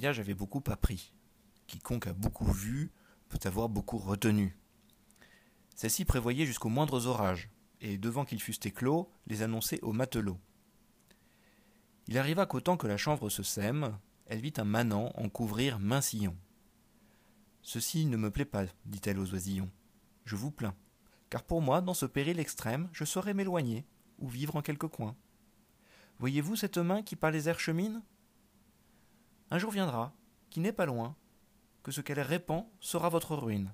voyages avait beaucoup appris. Quiconque a beaucoup vu peut avoir beaucoup retenu. Celle-ci prévoyait jusqu'aux moindres orages, et devant qu'ils fussent éclos, les annonçait aux matelots. Il arriva qu'au temps que la chanvre se sème, elle vit un manant en couvrir maint. Ceci ne me plaît pas, dit-elle aux oisillons. Je vous plains, car pour moi, dans ce péril extrême, je saurais m'éloigner, ou vivre en quelque coin. Voyez-vous cette main qui par les airs chemine? Un jour viendra, qui n'est pas loin, que ce qu'elle répand sera votre ruine.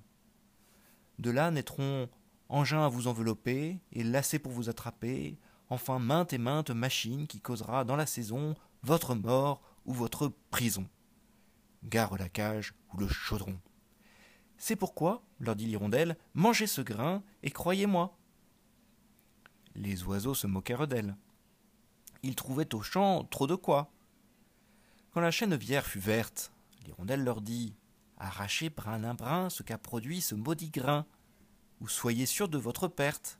De là naîtront engins à vous envelopper et lacets pour vous attraper, enfin maintes et maintes machines qui causera dans la saison votre mort ou votre prison. Gare la cage ou le chaudron. C'est pourquoi, leur dit l'hirondelle, mangez ce grain et croyez-moi. Les oiseaux se moquèrent d'elle. Ils trouvaient au champ trop de quoi. Quand la chènevière fut verte, l'hirondelle leur dit Arrachez brin à brin ce qu'a produit ce maudit grain, ou soyez sûr de votre perte.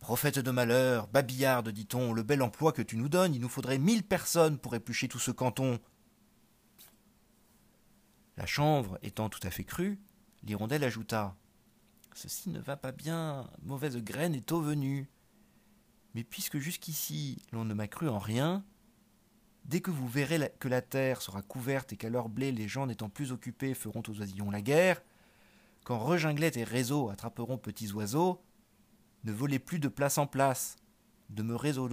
Prophète de malheur, babillarde, dit-on, le bel emploi que tu nous donnes, il nous faudrait mille personnes pour éplucher tout ce canton. La chanvre étant tout à fait crue, l'hirondelle ajouta Ceci ne va pas bien, mauvaise graine est au venue. Mais puisque jusqu'ici l'on ne m'a cru en rien, dès que vous verrez que la terre sera couverte et qu'à leur blé les gens n'étant plus occupés feront aux oisillons la guerre, quand reginglettes et réseaux attraperont petits oiseaux, ne volez plus de place en place, demeurez au,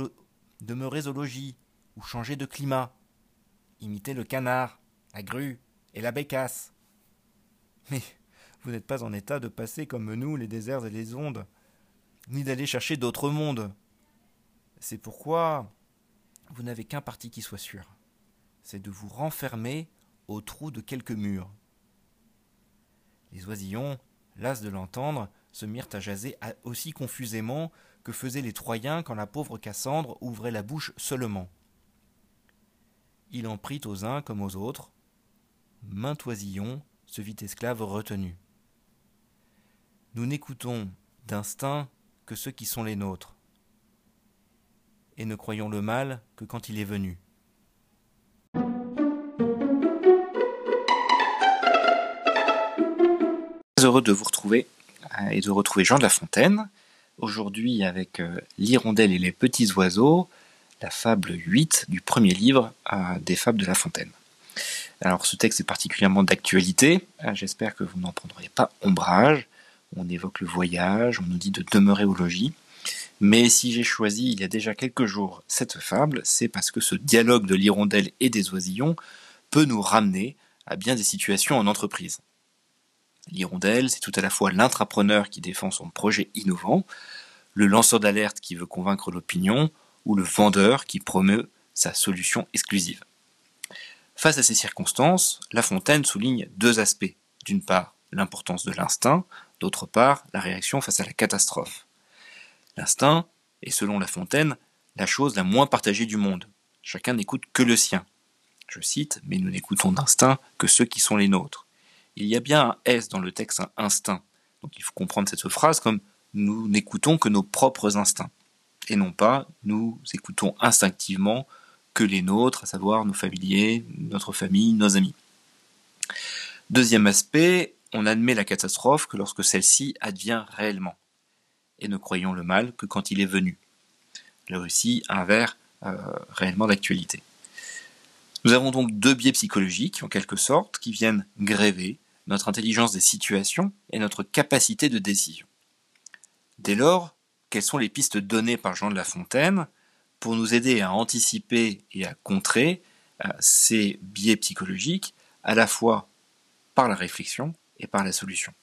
demeurez au logis, ou changez de climat. Imitez le canard, la grue et la bécasse. Mais vous n'êtes pas en état de passer comme nous les déserts et les ondes, ni d'aller chercher d'autres mondes. C'est pourquoi vous n'avez qu'un parti qui soit sûr, c'est de vous renfermer au trou de quelques murs. Les oisillons, las de l'entendre, se mirent à jaser aussi confusément que faisaient les Troyens quand la pauvre Cassandre ouvrait la bouche seulement. Il en prit aux uns comme aux autres. Maint oisillon se vit esclave retenu. Nous n'écoutons d'instinct que ceux qui sont les nôtres, et ne croyons le mal que quand il est venu. heureux de vous retrouver euh, et de retrouver Jean de La Fontaine, aujourd'hui avec euh, L'Hirondelle et les petits oiseaux, la fable 8 du premier livre euh, des fables de La Fontaine. Alors ce texte est particulièrement d'actualité, j'espère que vous n'en prendrez pas ombrage, on évoque le voyage, on nous dit de demeurer au logis, mais si j'ai choisi il y a déjà quelques jours cette fable, c'est parce que ce dialogue de l'hirondelle et des oisillons peut nous ramener à bien des situations en entreprise. L'hirondelle, c'est tout à la fois l'intrapreneur qui défend son projet innovant, le lanceur d'alerte qui veut convaincre l'opinion, ou le vendeur qui promeut sa solution exclusive. Face à ces circonstances, La Fontaine souligne deux aspects. D'une part, l'importance de l'instinct, d'autre part, la réaction face à la catastrophe. L'instinct est, selon La Fontaine, la chose la moins partagée du monde. Chacun n'écoute que le sien. Je cite, mais nous n'écoutons d'instinct que ceux qui sont les nôtres il y a bien un S dans le texte, un instinct. Donc il faut comprendre cette phrase comme nous n'écoutons que nos propres instincts, et non pas nous écoutons instinctivement que les nôtres, à savoir nos familiers, notre famille, nos amis. Deuxième aspect, on admet la catastrophe que lorsque celle-ci advient réellement. Et ne croyons le mal que quand il est venu. Là aussi, un vers euh, réellement d'actualité. Nous avons donc deux biais psychologiques, en quelque sorte, qui viennent gréver notre intelligence des situations et notre capacité de décision. Dès lors, quelles sont les pistes données par Jean de La Fontaine pour nous aider à anticiper et à contrer euh, ces biais psychologiques, à la fois par la réflexion et par la solution?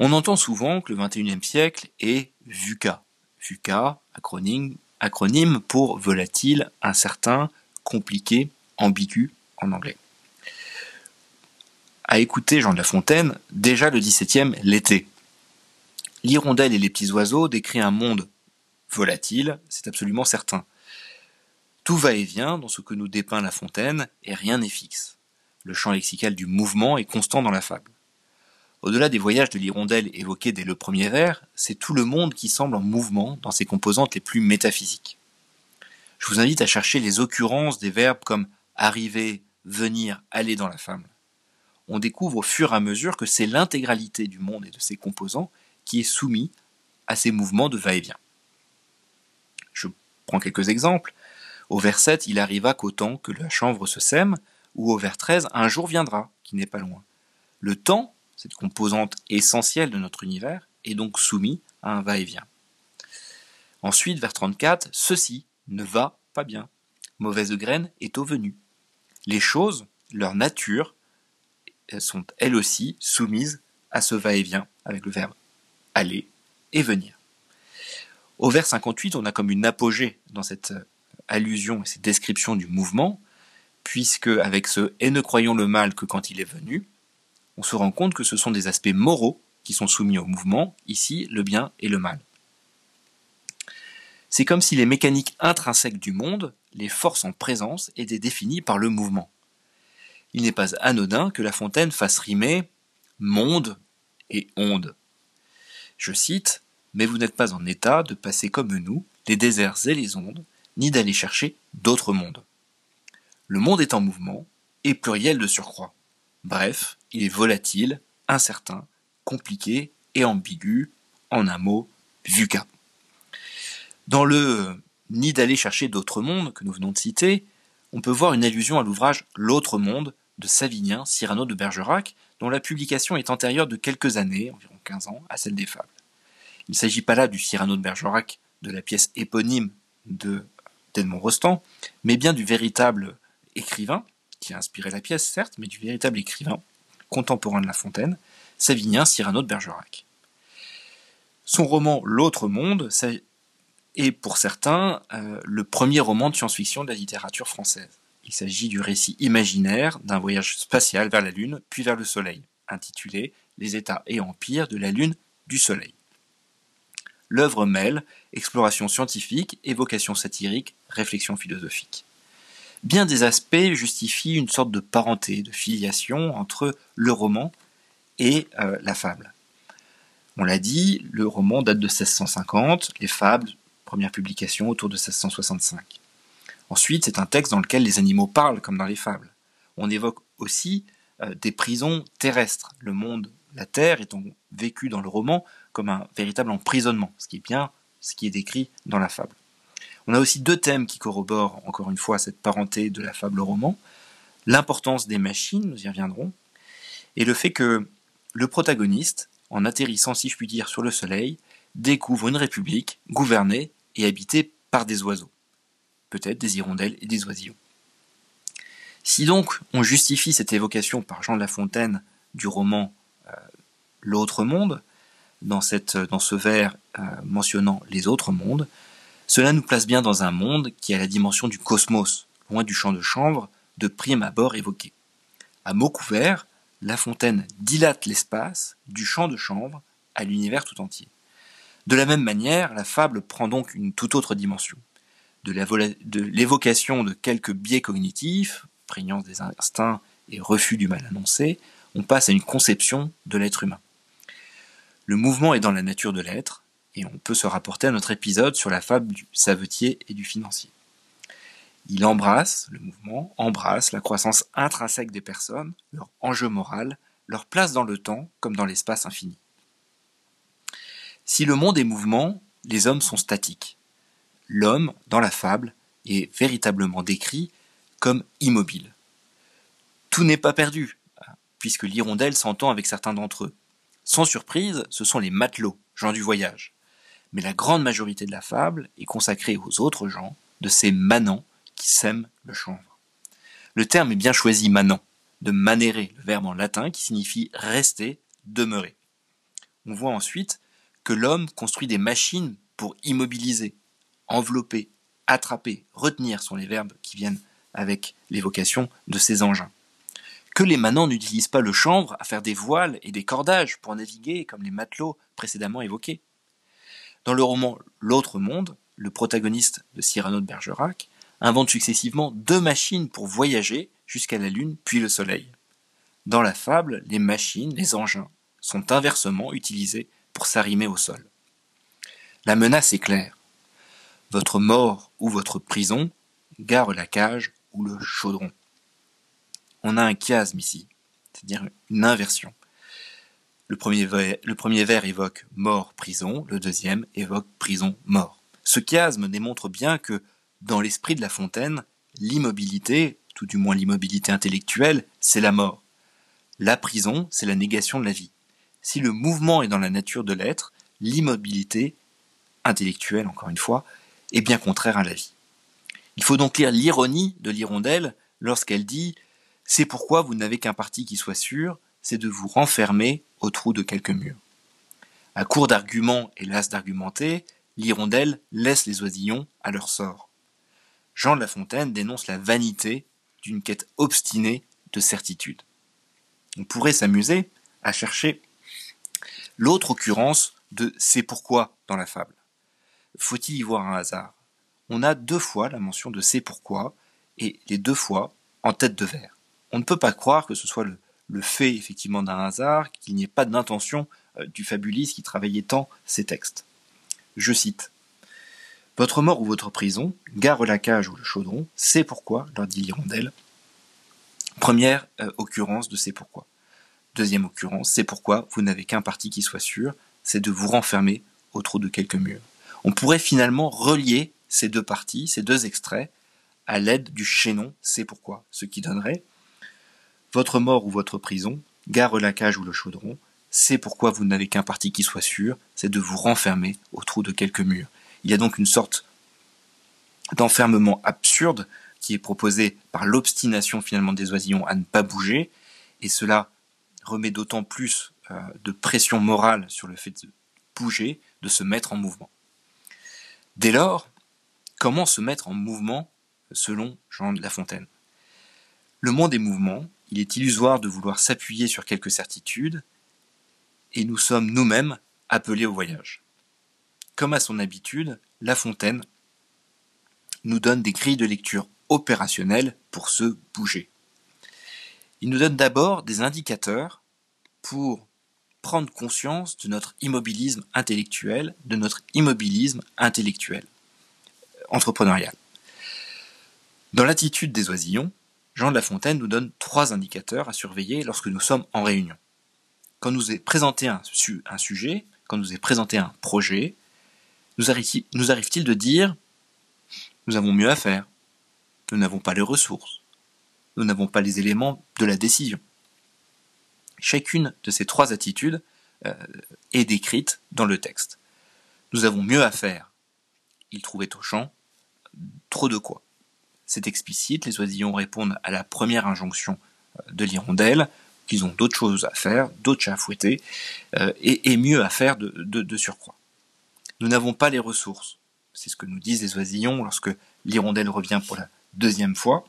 On entend souvent que le XXIe siècle est VUCA. VUCA, acronyme, pour volatile, incertain, compliqué, ambigu en anglais. À écouter Jean de La Fontaine, déjà le XVIIe l'était. L'hirondelle et les petits oiseaux décrit un monde volatile, c'est absolument certain. Tout va et vient dans ce que nous dépeint La Fontaine, et rien n'est fixe. Le champ lexical du mouvement est constant dans la fable. Au-delà des voyages de l'hirondelle évoqués dès le premier vers, c'est tout le monde qui semble en mouvement dans ses composantes les plus métaphysiques. Je vous invite à chercher les occurrences des verbes comme arriver, venir, aller dans la fable. On découvre au fur et à mesure que c'est l'intégralité du monde et de ses composants qui est soumis à ces mouvements de va-et-vient. Je prends quelques exemples. Au vers 7, il arriva qu'au temps que la chanvre se sème, ou au vers 13, un jour viendra, qui n'est pas loin. Le temps, cette composante essentielle de notre univers, est donc soumis à un va-et-vient. Ensuite, vers 34, ceci ne va pas bien. Mauvaise graine est au venu. Les choses, leur nature, sont elles aussi soumises à ce va-et-vient avec le verbe aller et venir. Au vers 58, on a comme une apogée dans cette euh, allusion et cette description du mouvement, puisque avec ce et ne croyons le mal que quand il est venu, on se rend compte que ce sont des aspects moraux qui sont soumis au mouvement, ici le bien et le mal. C'est comme si les mécaniques intrinsèques du monde, les forces en présence, étaient définies par le mouvement. Il n'est pas anodin que La Fontaine fasse rimer monde et onde. Je cite Mais vous n'êtes pas en état de passer comme nous les déserts et les ondes, ni d'aller chercher d'autres mondes. Le monde est en mouvement, et pluriel de surcroît. Bref, il est volatile, incertain, compliqué et ambigu, en un mot, VUCA. Dans le Ni d'aller chercher d'autres mondes que nous venons de citer, on peut voir une allusion à l'ouvrage L'autre monde de Savinien, Cyrano de Bergerac, dont la publication est antérieure de quelques années, environ 15 ans, à celle des fables. Il ne s'agit pas là du Cyrano de Bergerac, de la pièce éponyme de d'Edmond Rostand, mais bien du véritable écrivain, qui a inspiré la pièce certes, mais du véritable écrivain contemporain de La Fontaine, Savinien Cyrano de Bergerac. Son roman L'autre monde est pour certains euh, le premier roman de science-fiction de la littérature française. Il s'agit du récit imaginaire d'un voyage spatial vers la Lune, puis vers le Soleil, intitulé Les États et empires de la Lune du Soleil. L'œuvre mêle exploration scientifique, évocation satirique, réflexion philosophique. Bien des aspects justifient une sorte de parenté, de filiation entre le roman et euh, la fable. On l'a dit, le roman date de 1650, les fables, première publication autour de 1665. Ensuite, c'est un texte dans lequel les animaux parlent, comme dans les fables. On évoque aussi euh, des prisons terrestres. Le monde, la Terre, étant vécu dans le roman comme un véritable emprisonnement, ce qui est bien ce qui est décrit dans la fable. On a aussi deux thèmes qui corroborent encore une fois cette parenté de la fable au roman. L'importance des machines, nous y reviendrons, et le fait que le protagoniste, en atterrissant si je puis dire sur le soleil, découvre une république gouvernée et habitée par des oiseaux peut-être des hirondelles et des oisillons. Si donc on justifie cette évocation par Jean de La Fontaine du roman euh, L'autre monde, dans, ce vers euh, mentionnant les autres mondes, cela nous place bien dans un monde qui a la dimension du cosmos, loin du champ de chanvre de prime abord évoqué. À mots couverts, La Fontaine dilate l'espace du champ de chanvre à l'univers tout entier. De la même manière, la fable prend donc une toute autre dimension de l'évocation de quelques biais cognitifs, prégnance des instincts et refus du mal annoncé, on passe à une conception de l'être humain. Le mouvement est dans la nature de l'être, et on peut se rapporter à notre épisode sur la fable du savetier et du financier. Il embrasse, le mouvement embrasse la croissance intrinsèque des personnes, leur enjeu moral, leur place dans le temps comme dans l'espace infini. Si le monde est mouvement, les hommes sont statiques. L'homme, dans la fable, est véritablement décrit comme immobile. Tout n'est pas perdu, puisque l'hirondelle s'entend avec certains d'entre eux. Sans surprise, ce sont les matelots, gens du voyage. Mais la grande majorité de la fable est consacrée aux autres gens, de ces manants qui sèment le chanvre. Le terme est bien choisi manant, de manere, le verbe en latin qui signifie rester, demeurer. On voit ensuite que l'homme construit des machines pour immobiliser, envelopper, attraper, retenir sont les verbes qui viennent avec l'évocation de ces engins. Que les manants n'utilisent pas le chanvre à faire des voiles et des cordages pour naviguer comme les matelots précédemment évoqués. Dans le roman L'autre monde, le protagoniste de Cyrano de Bergerac invente successivement deux machines pour voyager jusqu'à la Lune puis le Soleil. Dans la fable, les machines, les engins, sont inversement utilisés pour s'arrimer au sol. La menace est claire. Votre mort ou votre prison gare la cage ou le chaudron. On a un chiasme ici, c'est-à-dire une inversion. Le premier, vers, évoque mort-prison, le deuxième évoque prison-mort. Ce chiasme démontre bien que, dans l'esprit de La Fontaine, l'immobilité, tout du moins l'immobilité intellectuelle, c'est la mort. La prison, c'est la négation de la vie. Si le mouvement est dans la nature de l'être, l'immobilité, intellectuelle encore une fois, est bien contraire à la vie. Il faut donc lire l'ironie de l'hirondelle lorsqu'elle dit C'est pourquoi vous n'avez qu'un parti qui soit sûr, c'est de vous renfermer au trou de quelques murs. À court d'arguments et las d'argumenter, l'hirondelle laisse les oisillons à leur sort. Jean de La Fontaine dénonce la vanité d'une quête obstinée de certitude. On pourrait s'amuser à chercher l'autre occurrence de c'est pourquoi dans la fable. Faut-il y voir un hasard? On a deux fois la mention de c'est pourquoi, et les deux fois en tête de verre. On ne peut pas croire que ce soit le, fait effectivement d'un hasard, qu'il n'y ait pas d'intention euh, du fabuliste qui travaillait tant ces textes. Je cite. Votre mort ou votre prison, gare la cage ou le chaudron, c'est pourquoi, leur dit l'hirondelle. Première euh, occurrence de c'est pourquoi. Deuxième occurrence, c'est pourquoi vous n'avez qu'un parti qui soit sûr, c'est de vous renfermer au trou de quelques murs. On pourrait finalement relier ces deux parties, ces deux extraits, à l'aide du chaînon c'est pourquoi, ce qui donnerait votre mort ou votre prison, gare la cage ou le chaudron, c'est pourquoi vous n'avez qu'un parti qui soit sûr, c'est de vous renfermer au trou de quelques murs. Il y a donc une sorte d'enfermement absurde qui est proposé par l'obstination finalement des oisillons à ne pas bouger, et cela remet d'autant plus euh, de pression morale sur le fait de bouger, de se mettre en mouvement. Dès lors, comment se mettre en mouvement selon Jean de La Fontaine? Le monde est mouvement, il est illusoire de vouloir s'appuyer sur quelques certitudes, et nous sommes nous-mêmes appelés au voyage. Comme à son habitude, La Fontaine nous donne des grilles de lecture opérationnelles pour se bouger. Il nous donne d'abord des indicateurs pour prendre conscience de notre immobilisme intellectuel, de notre immobilisme intellectuel, entrepreneurial. Dans l'attitude des oisillons, Jean de La Fontaine nous donne trois indicateurs à surveiller lorsque nous sommes en réunion. Quand nous est présenté un, sujet, quand nous est présenté un projet, nous arrive-t-il de dire nous avons mieux à faire, nous n'avons pas les ressources, nous n'avons pas les éléments de la décision. Chacune de ces trois attitudes euh, est décrite dans le texte. Nous avons mieux à faire. Il trouvait au champ trop de quoi. C'est explicite, les oisillons répondent à la première injonction euh, de l'hirondelle, qu'ils ont d'autres choses à faire, d'autres chats à fouetter, euh, et, mieux à faire de, surcroît. Nous n'avons pas les ressources. C'est ce que nous disent les oisillons lorsque l'hirondelle revient pour la deuxième fois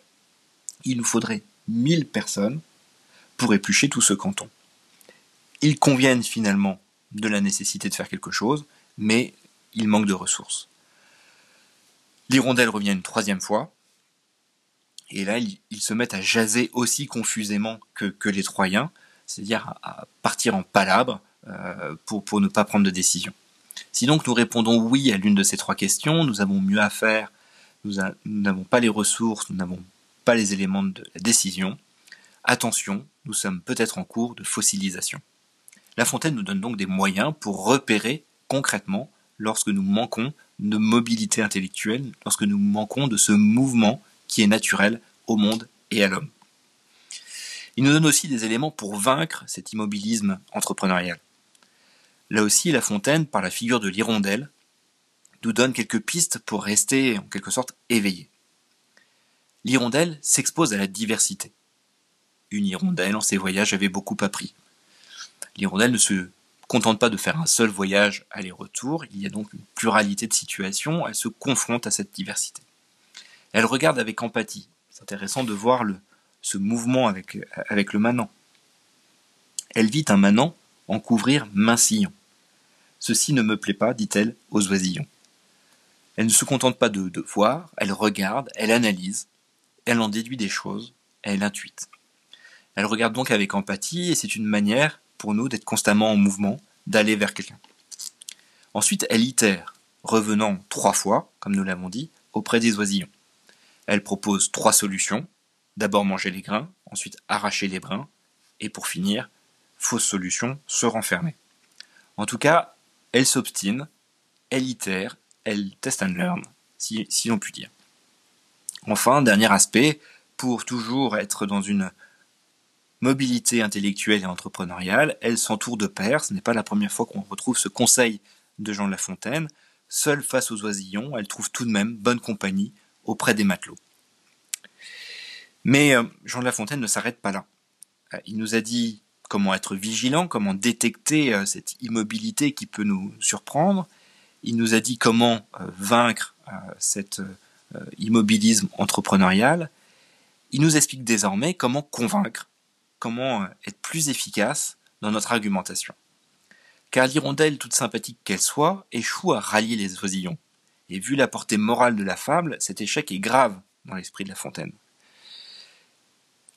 il nous faudrait 1000 personnes pour éplucher tout ce canton. Ils conviennent finalement de la nécessité de faire quelque chose, mais il manque de ressources. L'hirondelle revient une troisième fois, et là, ils, se mettent à jaser aussi confusément que, les Troyens, c'est-à-dire à, partir en palabre euh, pour, pour ne pas prendre de décision. Si donc nous répondons oui à l'une de ces trois questions, nous avons mieux à faire, nous n'avons pas les ressources, nous n'avons pas les éléments de la décision. Attention, nous sommes peut-être en cours de fossilisation. La Fontaine nous donne donc des moyens pour repérer concrètement lorsque nous manquons de mobilité intellectuelle, lorsque nous manquons de ce mouvement qui est naturel au monde et à l'homme. Il nous donne aussi des éléments pour vaincre cet immobilisme entrepreneurial. Là aussi, La Fontaine, par la figure de l'hirondelle, nous donne quelques pistes pour rester en quelque sorte éveillé. L'hirondelle s'expose à la diversité. Une hirondelle en ses voyages avait beaucoup appris. L'hirondelle ne se contente pas de faire un seul voyage aller-retour, il y a donc une pluralité de situations, elle se confronte à cette diversité. Elle regarde avec empathie. C'est intéressant de voir ce mouvement avec, le manant. Elle vit un manant en couvrir sillon. Ceci ne me plaît pas, dit-elle aux oisillons. Elle ne se contente pas de voir, elle regarde, elle analyse, elle en déduit des choses, elle intuite. Elle regarde donc avec empathie et c'est une manière pour nous d'être constamment en mouvement, d'aller vers quelqu'un. Ensuite, elle itère, revenant trois fois, comme nous l'avons dit, auprès des oisillons. Elle propose trois solutions. D'abord manger les grains, ensuite arracher les brins, et pour finir, fausse solution, se renfermer. En tout cas, elle s'obstine, elle itère, elle test and learn, si, l'on peut dire. Enfin, dernier aspect, pour toujours être dans une mobilité intellectuelle et entrepreneuriale, elle s'entoure de pairs. Ce n'est pas la première fois qu'on retrouve ce conseil de Jean de La Fontaine. Seule face aux oisillons, elle trouve tout de même bonne compagnie auprès des matelots. Mais euh, Jean de La Fontaine ne s'arrête pas là. Euh, il nous a dit comment être vigilant, comment détecter euh, cette immobilité qui peut nous surprendre. Il nous a dit comment vaincre cet immobilisme entrepreneurial. Il nous explique désormais comment convaincre comment être plus efficace dans notre argumentation. Car l'hirondelle, toute sympathique qu'elle soit, échoue à rallier les oisillons. Et vu la portée morale de la fable, cet échec est grave dans l'esprit de La Fontaine.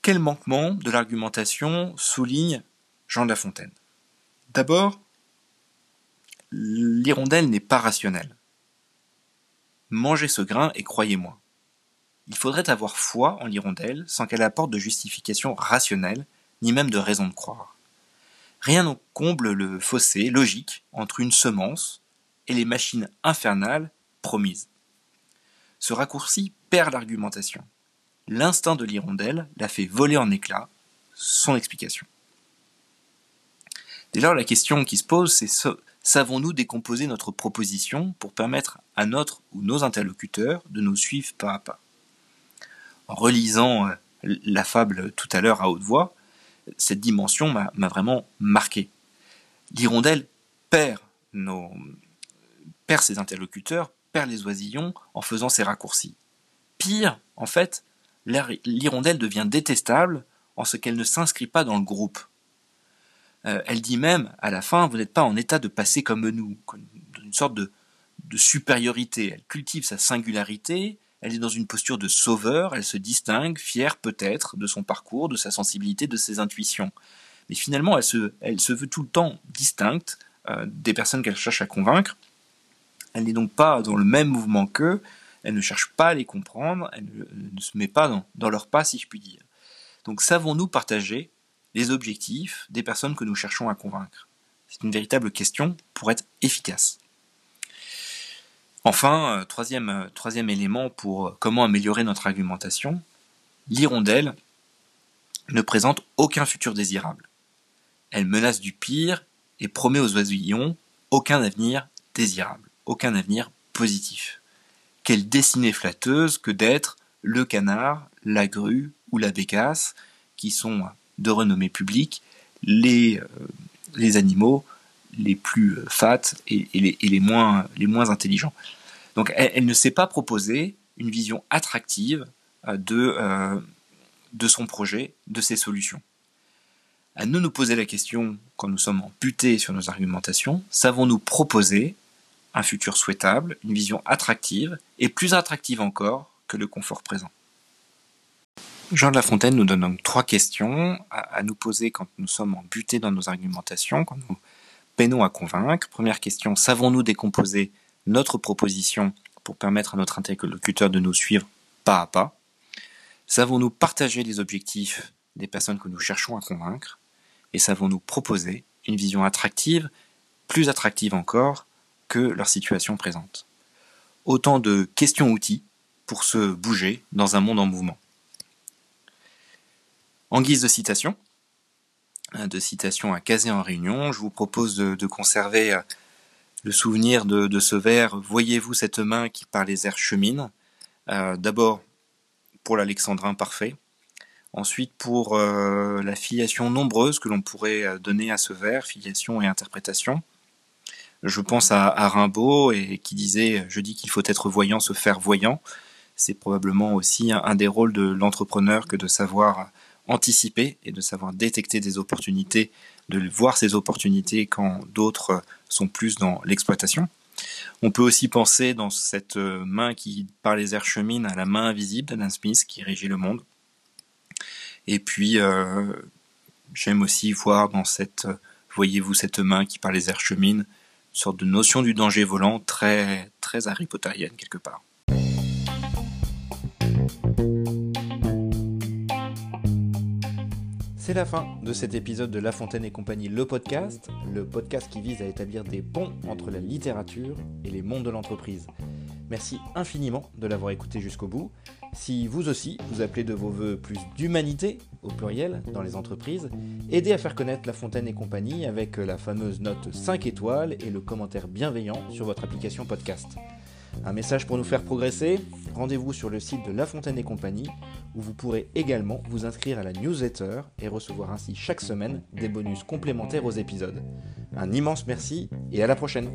Quel manquement de l'argumentation souligne Jean de La Fontaine? D'abord, l'hirondelle n'est pas rationnelle. Mangez ce grain et croyez-moi. Il faudrait avoir foi en l'hirondelle sans qu'elle apporte de justification rationnelle ni même de raison de croire. Rien ne comble le fossé logique entre une semence et les machines infernales promises. Ce raccourci perd l'argumentation. L'instinct de l'hirondelle l'a fait voler en éclats son explication. Dès lors, la question qui se pose, c'est savons-nous décomposer notre proposition pour permettre à notre ou nos interlocuteurs de nous suivre pas à pas? En relisant euh, la fable tout à l'heure à haute voix, cette dimension m'a vraiment marqué. L'hirondelle perd ses interlocuteurs, les oisillons en faisant ses raccourcis. Pire, en fait, l'hirondelle devient détestable en ce qu'elle ne s'inscrit pas dans le groupe. Euh, elle dit même, à la fin, vous n'êtes pas en état de passer comme nous, une sorte de, supériorité. Elle cultive sa singularité, elle est dans une posture de sauveur, elle se distingue, fière peut-être de son parcours, de sa sensibilité, de ses intuitions. Mais finalement, elle se, elle se veut tout le temps distincte euh, des personnes qu'elle cherche à convaincre. Elle n'est donc pas dans le même mouvement qu'eux, elle ne cherche pas à les comprendre, elle ne, se met pas dans, leur pas, si je puis dire. Donc savons-nous partager les objectifs des personnes que nous cherchons à convaincre? C'est une véritable question pour être efficace. Enfin, euh, troisième, euh, troisième élément pour euh, comment améliorer notre argumentation, l'hirondelle ne présente aucun futur désirable. Elle menace du pire et promet aux oisillons aucun avenir désirable, aucun avenir positif. Quelle destinée flatteuse que d'être le canard, la grue ou la bécasse, qui sont de renommée publique, les, les animaux les plus fat et, les, les, moins, les moins intelligents. Donc elle, ne s'est pas proposé une vision attractive euh, de, euh, de son projet, de ses solutions. À nous nous poser la question, quand nous sommes butés sur nos argumentations, savons-nous proposer un futur souhaitable, une vision attractive, et plus attractive encore que le confort présent. Jean de La Fontaine nous donne donc trois questions à, nous poser quand nous sommes butés dans nos argumentations, quand nous peinons à convaincre. Première question, savons-nous décomposer notre proposition pour permettre à notre interlocuteur de nous suivre pas à pas? Savons-nous partager les objectifs des personnes que nous cherchons à convaincre? Et savons-nous proposer une vision attractive, plus attractive encore, que leur situation présente. Autant de questions-outils pour se bouger dans un monde en mouvement. En guise de citation, hein, de citation à caser en réunion, je vous propose de, conserver euh, le souvenir de, ce vers Voyez-vous cette main qui par les airs chemine? Euh, D'abord pour l'alexandrin parfait, ensuite pour euh, la filiation nombreuse que l'on pourrait donner à ce vers, filiation et interprétation. Je pense à, Rimbaud et qui disait Je dis qu'il faut être voyant, se faire voyant. C'est probablement aussi un des rôles de l'entrepreneur que de savoir anticiper et de savoir détecter des opportunités, de voir ces opportunités quand d'autres sont plus dans l'exploitation. On peut aussi penser dans cette main qui, par les airs chemine, à la main invisible d'Adam Smith qui régit le monde. Et puis, euh, j'aime aussi voir dans cette, voyez-vous, cette main qui, par les airs chemine, sorte de notion du danger volant très, très Harry quelque part. C'est la fin de cet épisode de La Fontaine et compagnie, le podcast, le podcast qui vise à établir des ponts entre la littérature et les mondes de l'entreprise. Merci infiniment de l'avoir écouté jusqu'au bout. Si vous aussi, vous appelez de vos voeux plus d'humanité, au pluriel, dans les entreprises, aidez à faire connaître La Fontaine et compagnie avec la fameuse note 5 étoiles et le commentaire bienveillant sur votre application podcast. Un message pour nous faire progresser Rendez-vous sur le site de La Fontaine et compagnie où vous pourrez également vous inscrire à la newsletter et recevoir ainsi chaque semaine des bonus complémentaires aux épisodes. Un immense merci et à la prochaine